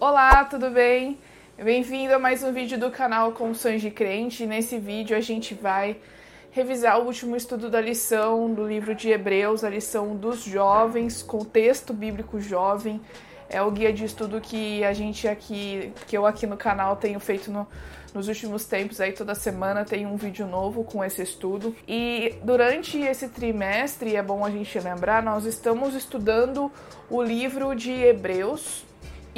Olá, tudo bem? Bem-vindo a mais um vídeo do canal Confissões de Crente. Nesse vídeo a gente vai revisar o último estudo da lição do livro de Hebreus, a lição dos jovens, contexto bíblico jovem. É o guia de estudo que a gente aqui, que eu aqui no canal tenho feito no, nos últimos tempos, aí toda semana tem um vídeo novo com esse estudo. E durante esse trimestre, é bom a gente lembrar, nós estamos estudando o livro de Hebreus,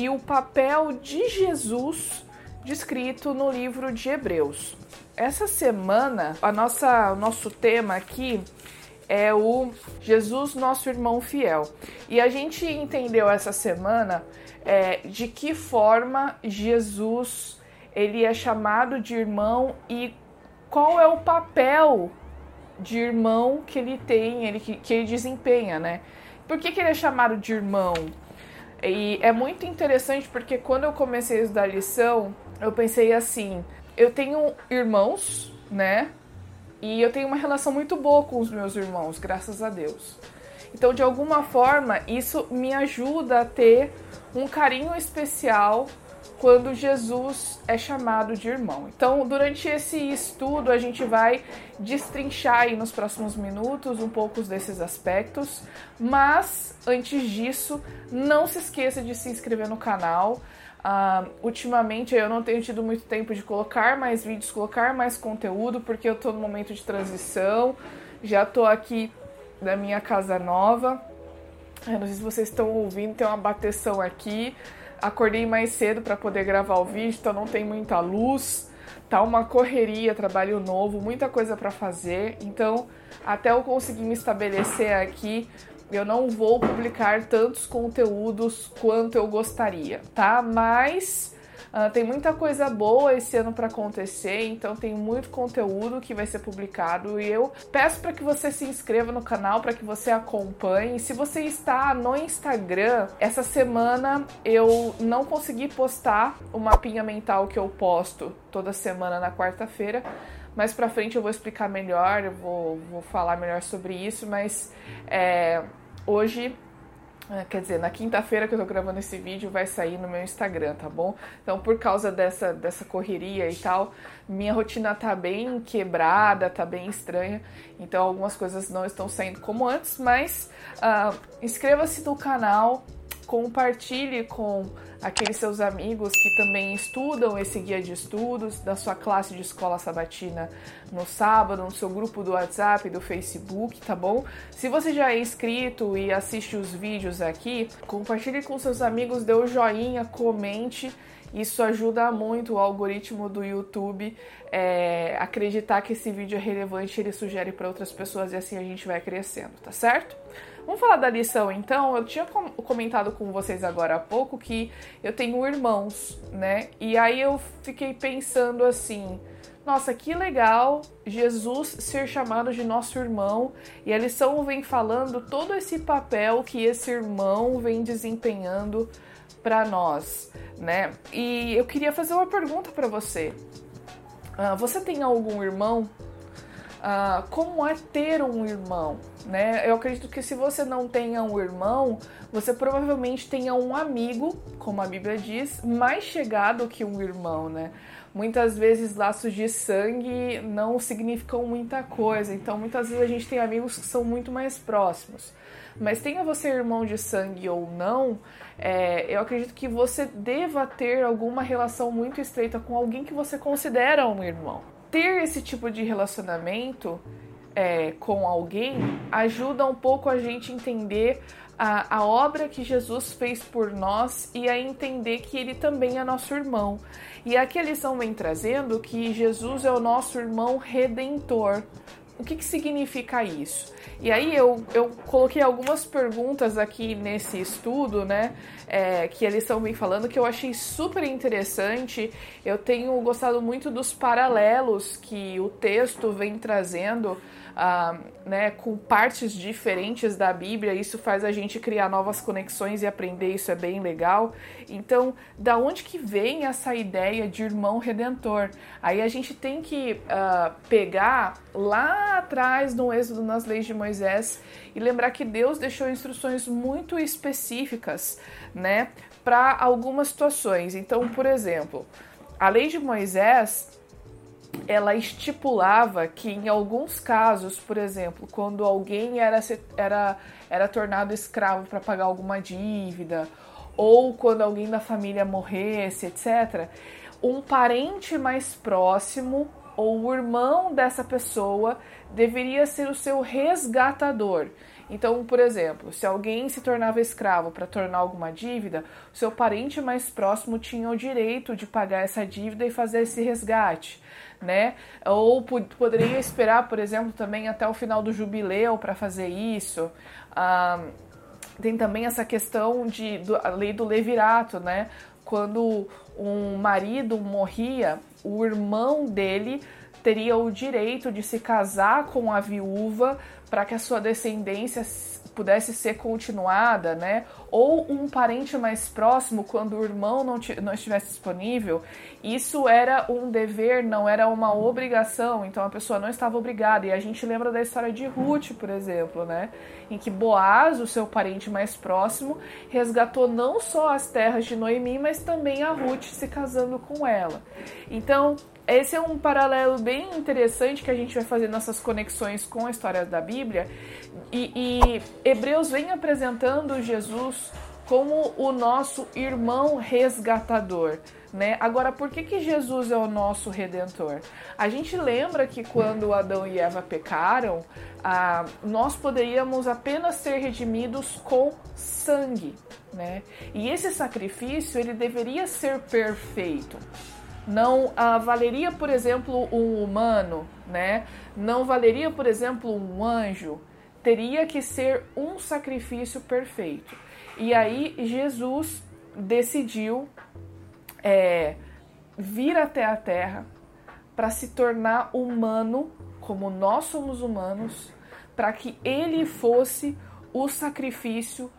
e o papel de Jesus descrito no livro de Hebreus. Essa semana, a nossa, o nosso tema aqui é o Jesus, nosso irmão fiel. E a gente entendeu essa semana é, de que forma Jesus ele é chamado de irmão e qual é o papel de irmão que ele tem, ele, que, que ele desempenha, né? Por que, que ele é chamado de irmão? E é muito interessante porque quando eu comecei a estudar lição, eu pensei assim: eu tenho irmãos, né? E eu tenho uma relação muito boa com os meus irmãos, graças a Deus. Então, de alguma forma, isso me ajuda a ter um carinho especial quando Jesus é chamado de irmão. Então, durante esse estudo, a gente vai destrinchar aí nos próximos minutos um pouco desses aspectos, mas antes disso, não se esqueça de se inscrever no canal. Uh, ultimamente eu não tenho tido muito tempo de colocar mais vídeos, colocar mais conteúdo, porque eu tô no momento de transição, já tô aqui na minha casa nova. Eu não sei se vocês estão ouvindo, tem uma bateção aqui. Acordei mais cedo para poder gravar o vídeo, então não tem muita luz. Tá uma correria, trabalho novo, muita coisa para fazer. Então, até eu conseguir me estabelecer aqui, eu não vou publicar tantos conteúdos quanto eu gostaria, tá? Mas Uh, tem muita coisa boa esse ano para acontecer, então tem muito conteúdo que vai ser publicado e eu peço para que você se inscreva no canal, para que você acompanhe. Se você está no Instagram, essa semana eu não consegui postar o mapinha mental que eu posto toda semana na quarta-feira. Mais pra frente eu vou explicar melhor, eu vou, vou falar melhor sobre isso, mas é, hoje quer dizer, na quinta-feira que eu tô gravando esse vídeo vai sair no meu Instagram, tá bom? Então, por causa dessa, dessa correria e tal, minha rotina tá bem quebrada, tá bem estranha. Então, algumas coisas não estão saindo como antes, mas uh, inscreva-se no canal, compartilhe com aqueles seus amigos que também estudam esse guia de estudos da sua classe de escola sabatina no sábado, no seu grupo do WhatsApp, do Facebook, tá bom? Se você já é inscrito e assiste os vídeos aqui, compartilhe com seus amigos, dê o um joinha, comente. Isso ajuda muito o algoritmo do YouTube é, acreditar que esse vídeo é relevante, ele sugere para outras pessoas e assim a gente vai crescendo, tá certo? Vamos falar da lição então. Eu tinha comentado com vocês agora há pouco que eu tenho irmãos, né? E aí eu fiquei pensando assim: nossa, que legal Jesus ser chamado de nosso irmão. E a lição vem falando todo esse papel que esse irmão vem desempenhando para nós, né? E eu queria fazer uma pergunta para você. Uh, você tem algum irmão ah, como é ter um irmão, né? Eu acredito que se você não tenha um irmão, você provavelmente tenha um amigo, como a Bíblia diz, mais chegado que um irmão, né? Muitas vezes laços de sangue não significam muita coisa, então muitas vezes a gente tem amigos que são muito mais próximos. Mas tenha você irmão de sangue ou não, é, eu acredito que você deva ter alguma relação muito estreita com alguém que você considera um irmão ter esse tipo de relacionamento é, com alguém ajuda um pouco a gente entender a, a obra que Jesus fez por nós e a entender que ele também é nosso irmão. E aqui a lição vem trazendo que Jesus é o nosso irmão redentor. O que, que significa isso? E aí eu, eu coloquei algumas perguntas aqui nesse estudo, né? É, que eles estão me falando que eu achei super interessante. Eu tenho gostado muito dos paralelos que o texto vem trazendo ah, né, com partes diferentes da Bíblia, isso faz a gente criar novas conexões e aprender, isso é bem legal. Então, da onde que vem essa ideia de irmão redentor? Aí a gente tem que uh, pegar lá atrás no Êxodo, nas leis de Moisés, e lembrar que Deus deixou instruções muito específicas, né, para algumas situações. Então, por exemplo, a lei de Moisés ela estipulava que em alguns casos, por exemplo, quando alguém era, era, era tornado escravo para pagar alguma dívida, ou quando alguém da família morresse, etc., um parente mais próximo ou o irmão dessa pessoa deveria ser o seu resgatador. Então, por exemplo, se alguém se tornava escravo para tornar alguma dívida, seu parente mais próximo tinha o direito de pagar essa dívida e fazer esse resgate, né? Ou poderia esperar, por exemplo, também até o final do jubileu para fazer isso. Ah, tem também essa questão de do, a lei do levirato, né? Quando um marido morria, o irmão dele teria o direito de se casar com a viúva para que a sua descendência pudesse ser continuada, né? Ou um parente mais próximo, quando o irmão não, não estivesse disponível, isso era um dever, não era uma obrigação, então a pessoa não estava obrigada. E a gente lembra da história de Ruth, por exemplo, né? Em que Boaz, o seu parente mais próximo, resgatou não só as terras de Noemi, mas também a Ruth se casando com ela. Então, esse é um paralelo bem interessante que a gente vai fazer nessas conexões com a história da Bíblia. E, e Hebreus vem apresentando Jesus como o nosso irmão resgatador. Né? Agora, por que, que Jesus é o nosso redentor? A gente lembra que quando Adão e Eva pecaram, ah, nós poderíamos apenas ser redimidos com sangue, né? E esse sacrifício ele deveria ser perfeito não ah, valeria, por exemplo, um humano, né? Não valeria, por exemplo, um anjo. Teria que ser um sacrifício perfeito. E aí Jesus decidiu é, vir até a Terra para se tornar humano, como nós somos humanos, para que ele fosse o sacrifício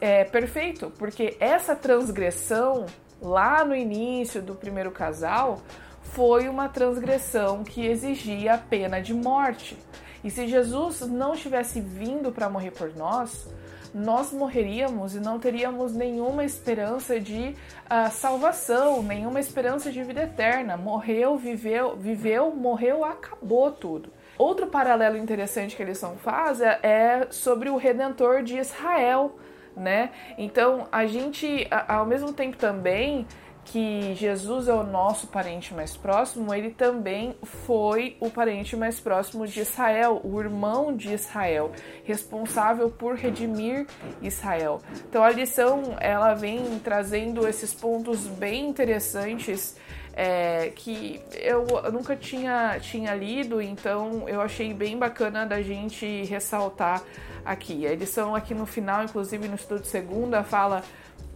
é, perfeito, porque essa transgressão lá no início do primeiro casal foi uma transgressão que exigia a pena de morte. E se Jesus não tivesse vindo para morrer por nós, nós morreríamos e não teríamos nenhuma esperança de uh, salvação, nenhuma esperança de vida eterna. Morreu, viveu, viveu, morreu, acabou tudo. Outro paralelo interessante que a lição faz é sobre o Redentor de Israel né? Então, a gente, ao mesmo tempo também que Jesus é o nosso parente mais próximo, ele também foi o parente mais próximo de Israel, o irmão de Israel, responsável por redimir Israel. Então a lição ela vem trazendo esses pontos bem interessantes é, que eu nunca tinha, tinha lido, então eu achei bem bacana da gente ressaltar aqui. A edição aqui no final, inclusive no estudo segunda, fala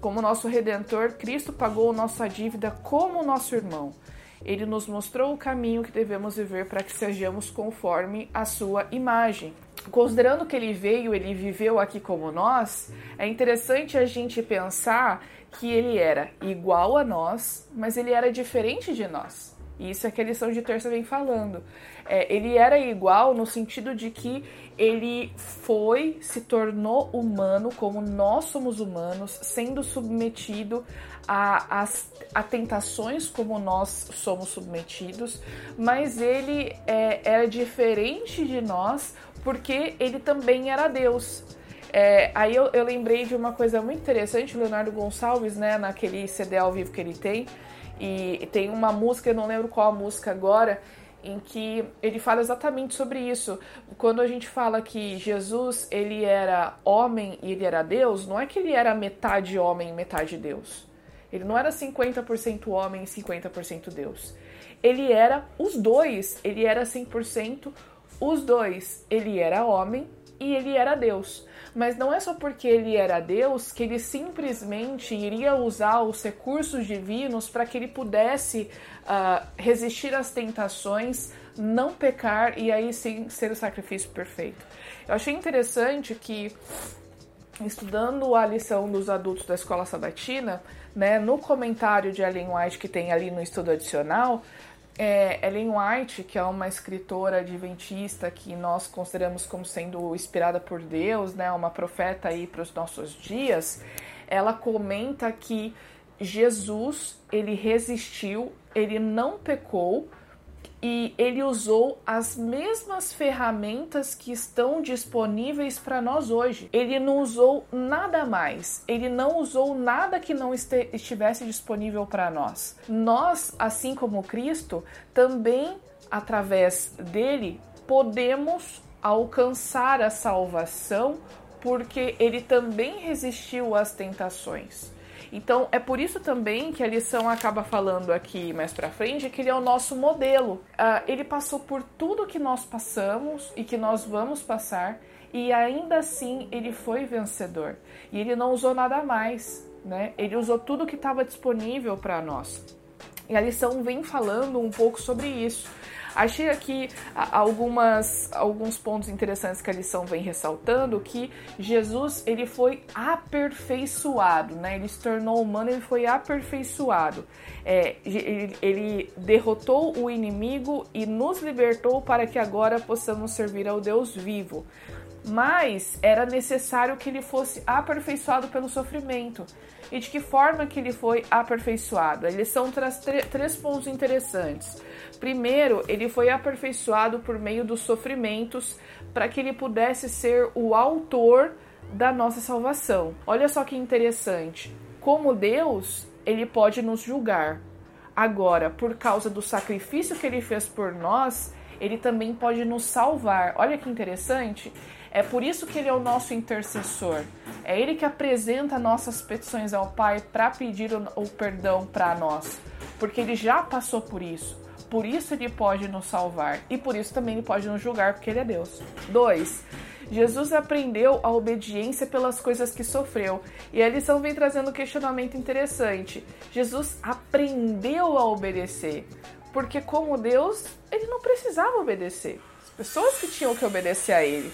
como nosso redentor, Cristo pagou nossa dívida como nosso irmão. Ele nos mostrou o caminho que devemos viver para que sejamos conforme a sua imagem. Considerando que ele veio, ele viveu aqui como nós, é interessante a gente pensar que ele era igual a nós, mas ele era diferente de nós. Isso é que a lição de terça vem falando. É, ele era igual no sentido de que ele foi, se tornou humano, como nós somos humanos, sendo submetido a, a, a tentações como nós somos submetidos, mas ele é, era diferente de nós porque ele também era Deus. É, aí eu, eu, lembrei de uma coisa muito interessante, o Leonardo Gonçalves, né, naquele CD ao vivo que ele tem, e tem uma música, eu não lembro qual a música agora, em que ele fala exatamente sobre isso. Quando a gente fala que Jesus ele era homem e ele era Deus, não é que ele era metade homem e metade Deus. Ele não era 50% homem e 50% Deus. Ele era os dois, ele era 100% os dois. Ele era homem e ele era Deus. Mas não é só porque ele era Deus que ele simplesmente iria usar os recursos divinos para que ele pudesse uh, resistir às tentações, não pecar e aí sim ser o sacrifício perfeito. Eu achei interessante que estudando a lição dos adultos da escola sabatina, né, no comentário de Ellen White que tem ali no estudo adicional, é, Ellen White, que é uma escritora adventista que nós consideramos como sendo inspirada por Deus, né, uma profeta aí para os nossos dias, ela comenta que Jesus, ele resistiu, ele não pecou, e ele usou as mesmas ferramentas que estão disponíveis para nós hoje. Ele não usou nada mais, ele não usou nada que não estivesse disponível para nós. Nós, assim como Cristo, também através dele podemos alcançar a salvação, porque ele também resistiu às tentações. Então, é por isso também que a lição acaba falando aqui mais para frente que ele é o nosso modelo. Uh, ele passou por tudo que nós passamos e que nós vamos passar, e ainda assim ele foi vencedor. E ele não usou nada mais, né? Ele usou tudo que estava disponível para nós. E a lição vem falando um pouco sobre isso. Achei aqui algumas, alguns pontos interessantes que a lição vem ressaltando, que Jesus ele foi aperfeiçoado, né? Ele se tornou humano, ele foi aperfeiçoado. É, ele, ele derrotou o inimigo e nos libertou para que agora possamos servir ao Deus vivo mas era necessário que ele fosse aperfeiçoado pelo sofrimento. E de que forma que ele foi aperfeiçoado? Eles são três pontos interessantes. Primeiro, ele foi aperfeiçoado por meio dos sofrimentos para que ele pudesse ser o autor da nossa salvação. Olha só que interessante. Como Deus, ele pode nos julgar. Agora, por causa do sacrifício que ele fez por nós, ele também pode nos salvar. Olha que interessante. É por isso que ele é o nosso intercessor. É ele que apresenta nossas petições ao Pai para pedir o, o perdão para nós, porque ele já passou por isso. Por isso ele pode nos salvar e por isso também ele pode nos julgar, porque ele é Deus. 2. Jesus aprendeu a obediência pelas coisas que sofreu. E a lição vem trazendo um questionamento interessante. Jesus aprendeu a obedecer, porque como Deus, ele não precisava obedecer. As pessoas que tinham que obedecer a ele.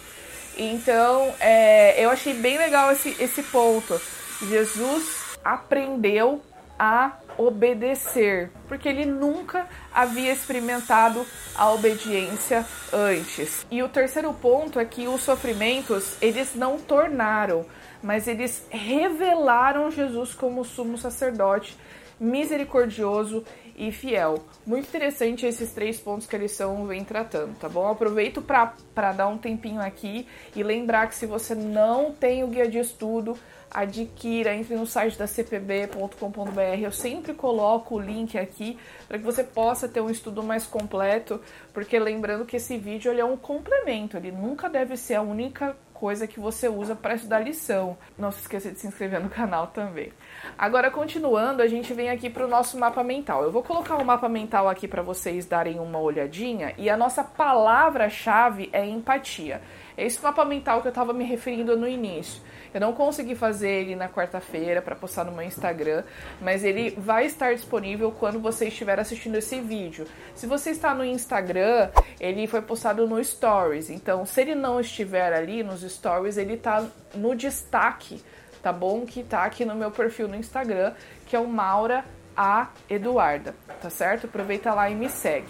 Então, é, eu achei bem legal esse, esse ponto. Jesus aprendeu a obedecer, porque ele nunca havia experimentado a obediência antes. E o terceiro ponto é que os sofrimentos, eles não tornaram, mas eles revelaram Jesus como sumo sacerdote misericordioso e fiel. Muito interessante esses três pontos que a lição vem tratando, tá bom? Aproveito para dar um tempinho aqui e lembrar que se você não tem o guia de estudo, adquira, entre no site da cpb.com.br. Eu sempre coloco o link aqui para que você possa ter um estudo mais completo, porque lembrando que esse vídeo ele é um complemento, ele nunca deve ser a única coisa que você usa para estudar lição. Não se esqueça de se inscrever no canal também. Agora, continuando, a gente vem aqui para o nosso mapa mental. Eu vou colocar o um mapa mental aqui para vocês darem uma olhadinha e a nossa palavra-chave é empatia. Esse mapa mental que eu estava me referindo no início. Eu não consegui fazer ele na quarta-feira para postar no meu Instagram, mas ele vai estar disponível quando você estiver assistindo esse vídeo. Se você está no Instagram, ele foi postado no Stories. Então, se ele não estiver ali nos Stories, ele está no destaque, tá bom? Que tá aqui no meu perfil no Instagram, que é o Maura A Eduarda, tá certo? Aproveita lá e me segue.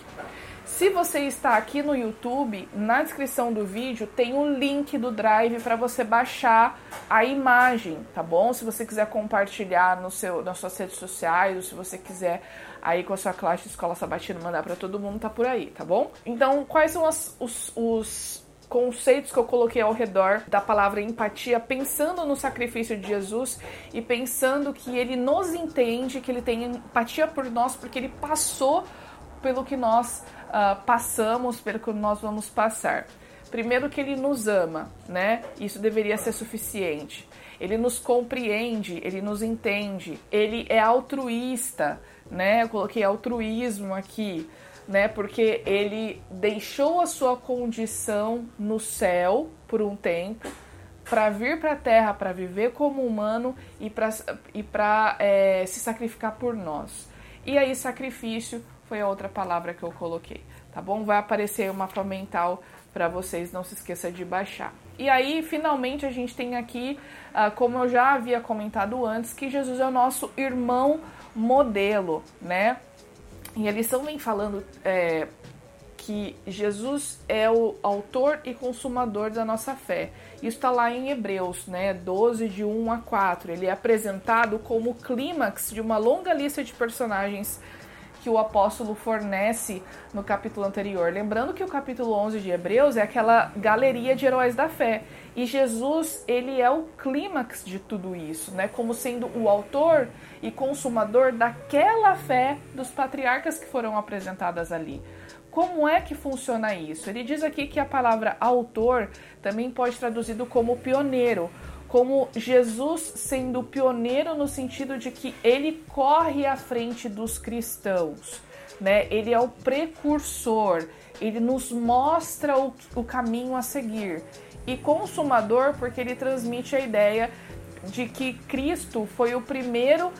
Se você está aqui no YouTube, na descrição do vídeo tem o um link do Drive para você baixar a imagem, tá bom? Se você quiser compartilhar no seu, nas suas redes sociais, ou se você quiser aí com a sua classe de escola sabatina mandar para todo mundo, tá por aí, tá bom? Então, quais são as, os, os conceitos que eu coloquei ao redor da palavra empatia, pensando no sacrifício de Jesus e pensando que ele nos entende, que ele tem empatia por nós, porque ele passou pelo que nós uh, passamos, pelo que nós vamos passar. Primeiro que ele nos ama, né? Isso deveria ser suficiente. Ele nos compreende, ele nos entende, ele é altruísta, né? Eu coloquei altruísmo aqui, né? Porque ele deixou a sua condição no céu por um tempo para vir para a Terra, para viver como humano e para e é, se sacrificar por nós. E aí, sacrifício foi a outra palavra que eu coloquei, tá bom? Vai aparecer o mapa mental para vocês, não se esqueça de baixar. E aí, finalmente, a gente tem aqui, uh, como eu já havia comentado antes, que Jesus é o nosso irmão modelo, né? E a lição vem falando é, que Jesus é o autor e consumador da nossa fé. Isso está lá em Hebreus, né, 12, de 1 a 4. Ele é apresentado como clímax de uma longa lista de personagens que o apóstolo fornece no capítulo anterior. Lembrando que o capítulo 11 de Hebreus é aquela galeria de heróis da fé. E Jesus, ele é o clímax de tudo isso, né? Como sendo o autor e consumador daquela fé dos patriarcas que foram apresentadas ali. Como é que funciona isso? Ele diz aqui que a palavra autor também pode ser traduzido como pioneiro, como Jesus sendo pioneiro no sentido de que ele corre à frente dos cristãos, né? Ele é o precursor, ele nos mostra o, o caminho a seguir. E consumador, porque ele transmite a ideia de que Cristo foi o primeiro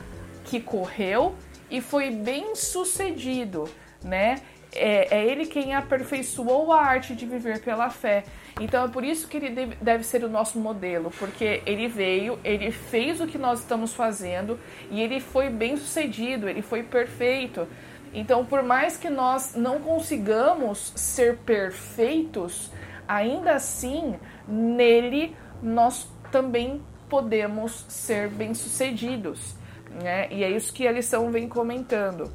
que correu e foi bem sucedido, né? É, é, ele quem aperfeiçoou a arte de viver pela fé. Então é por isso que ele deve, ser o nosso modelo, porque ele veio, ele fez o que nós estamos fazendo e ele foi bem sucedido, ele foi perfeito. Então, por mais que nós não consigamos ser perfeitos, ainda assim, nele nós também podemos ser bem-sucedidos. Né? E é isso que a lição vem comentando.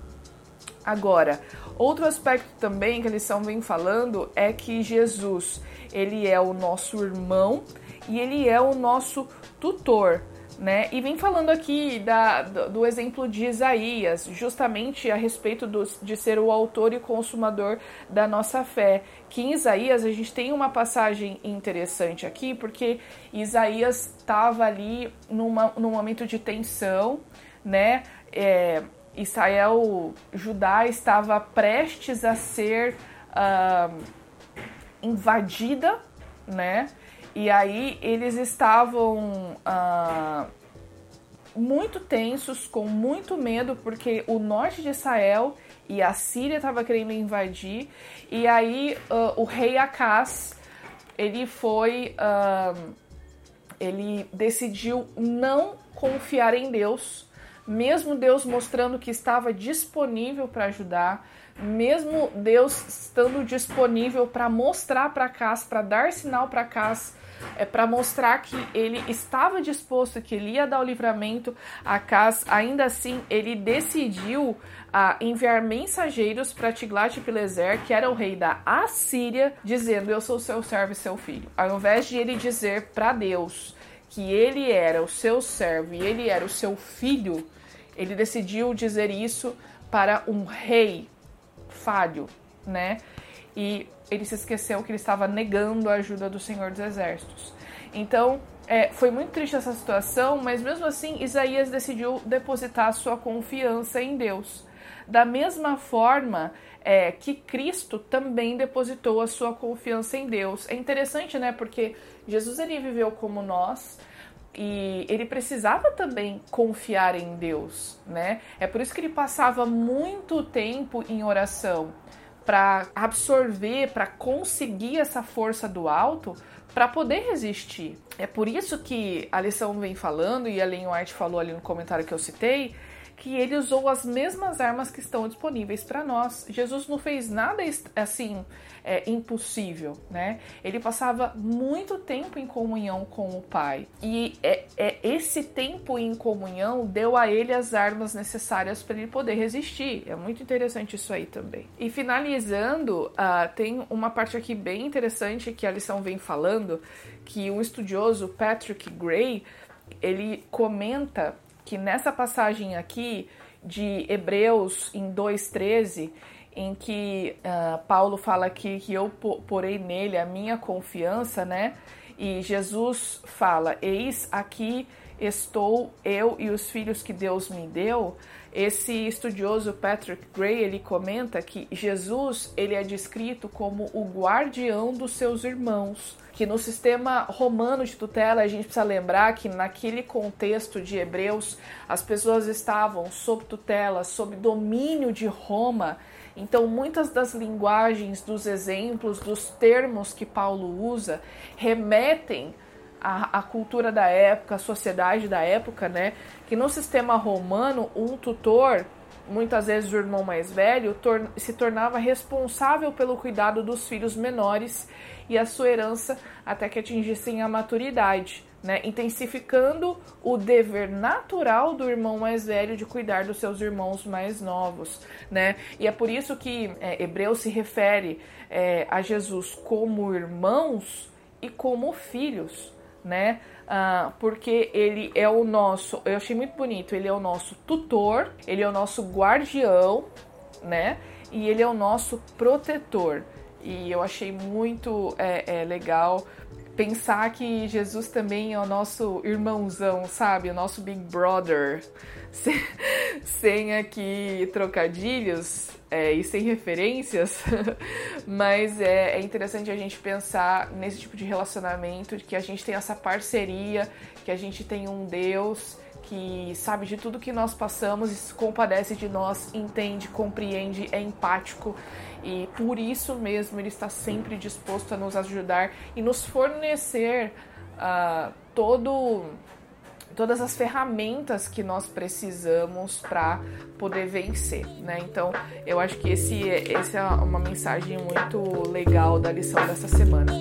Agora, outro aspecto também que a lição vem falando é que Jesus, ele é o nosso irmão e ele é o nosso tutor, né? E vem falando aqui da, do, exemplo de Isaías, justamente a respeito do, de ser o autor e consumador da nossa fé. Que em Isaías a gente tem uma passagem interessante aqui, porque Isaías estava ali numa, num momento de tensão, né? É, Israel, Judá estava prestes a ser uh, invadida, né? E aí eles estavam uh, muito tensos, com muito medo, porque o norte de Israel e a Síria estava querendo invadir. E aí uh, o rei Acas ele foi, ele decidiu não confiar em Deus mesmo Deus mostrando que estava disponível para ajudar, mesmo Deus estando disponível para mostrar para Cas, para dar sinal para Cas, é para mostrar que ele estava disposto, que ele ia dar o livramento a Cas, ainda assim ele decidiu a enviar mensageiros para Tiglat-Pileser, que era o rei da Assíria, dizendo: "Eu sou seu servo e seu filho". Ao invés de ele dizer para Deus que ele era o seu servo e ele era o seu filho, ele decidiu dizer isso para um rei falho, né? E ele se esqueceu que ele estava negando a ajuda do Senhor dos Exércitos. Então, é, foi muito triste essa situação, mas mesmo assim, Isaías decidiu depositar sua confiança em Deus. Da mesma forma é, que Cristo também depositou a sua confiança em Deus. É interessante, né? Porque Jesus ele viveu como nós, e ele precisava também confiar em Deus, né? É por isso que ele passava muito tempo em oração para absorver, para conseguir essa força do alto, para poder resistir. É por isso que a lição vem falando e a Ellen White falou ali no comentário que eu citei, que ele usou as mesmas armas que estão disponíveis para nós. Jesus não fez nada assim é, impossível, né? Ele passava muito tempo em comunhão com o Pai e é, é esse tempo em comunhão deu a ele as armas necessárias para ele poder resistir. É muito interessante isso aí também. E finalizando, uh, tem uma parte aqui bem interessante que a lição vem falando que um estudioso Patrick Gray ele comenta que nessa passagem aqui de Hebreus em 2,13, em que uh, Paulo fala aqui que eu porei nele a minha confiança, né? E Jesus fala: Eis aqui estou eu e os filhos que Deus me deu. Esse estudioso Patrick Gray ele comenta que Jesus ele é descrito como o guardião dos seus irmãos que no sistema romano de tutela a gente precisa lembrar que naquele contexto de Hebreus as pessoas estavam sob tutela, sob domínio de Roma. Então, muitas das linguagens, dos exemplos, dos termos que Paulo usa remetem à, à cultura da época, à sociedade da época, né? Que no sistema romano, um tutor muitas vezes o irmão mais velho tor se tornava responsável pelo cuidado dos filhos menores e a sua herança até que atingissem a maturidade, né? intensificando o dever natural do irmão mais velho de cuidar dos seus irmãos mais novos. Né? E é por isso que é, Hebreu se refere é, a Jesus como irmãos e como filhos. Né? Ah, porque ele é o nosso, eu achei muito bonito, ele é o nosso tutor, ele é o nosso guardião, né? E ele é o nosso protetor. E eu achei muito é, é, legal pensar que Jesus também é o nosso irmãozão, sabe? O nosso Big Brother. Sem, sem aqui trocadilhos é, e sem referências, mas é, é, interessante a gente pensar nesse tipo de relacionamento, que a gente tem essa parceria, que a gente tem um Deus que sabe de tudo que nós passamos e se compadece de nós, entende, compreende, é empático e por isso mesmo ele está sempre disposto a nos ajudar e nos fornecer uh, todo todas as ferramentas que nós precisamos para poder vencer, né? Então, eu acho que esse, esse é uma mensagem muito legal da lição dessa semana.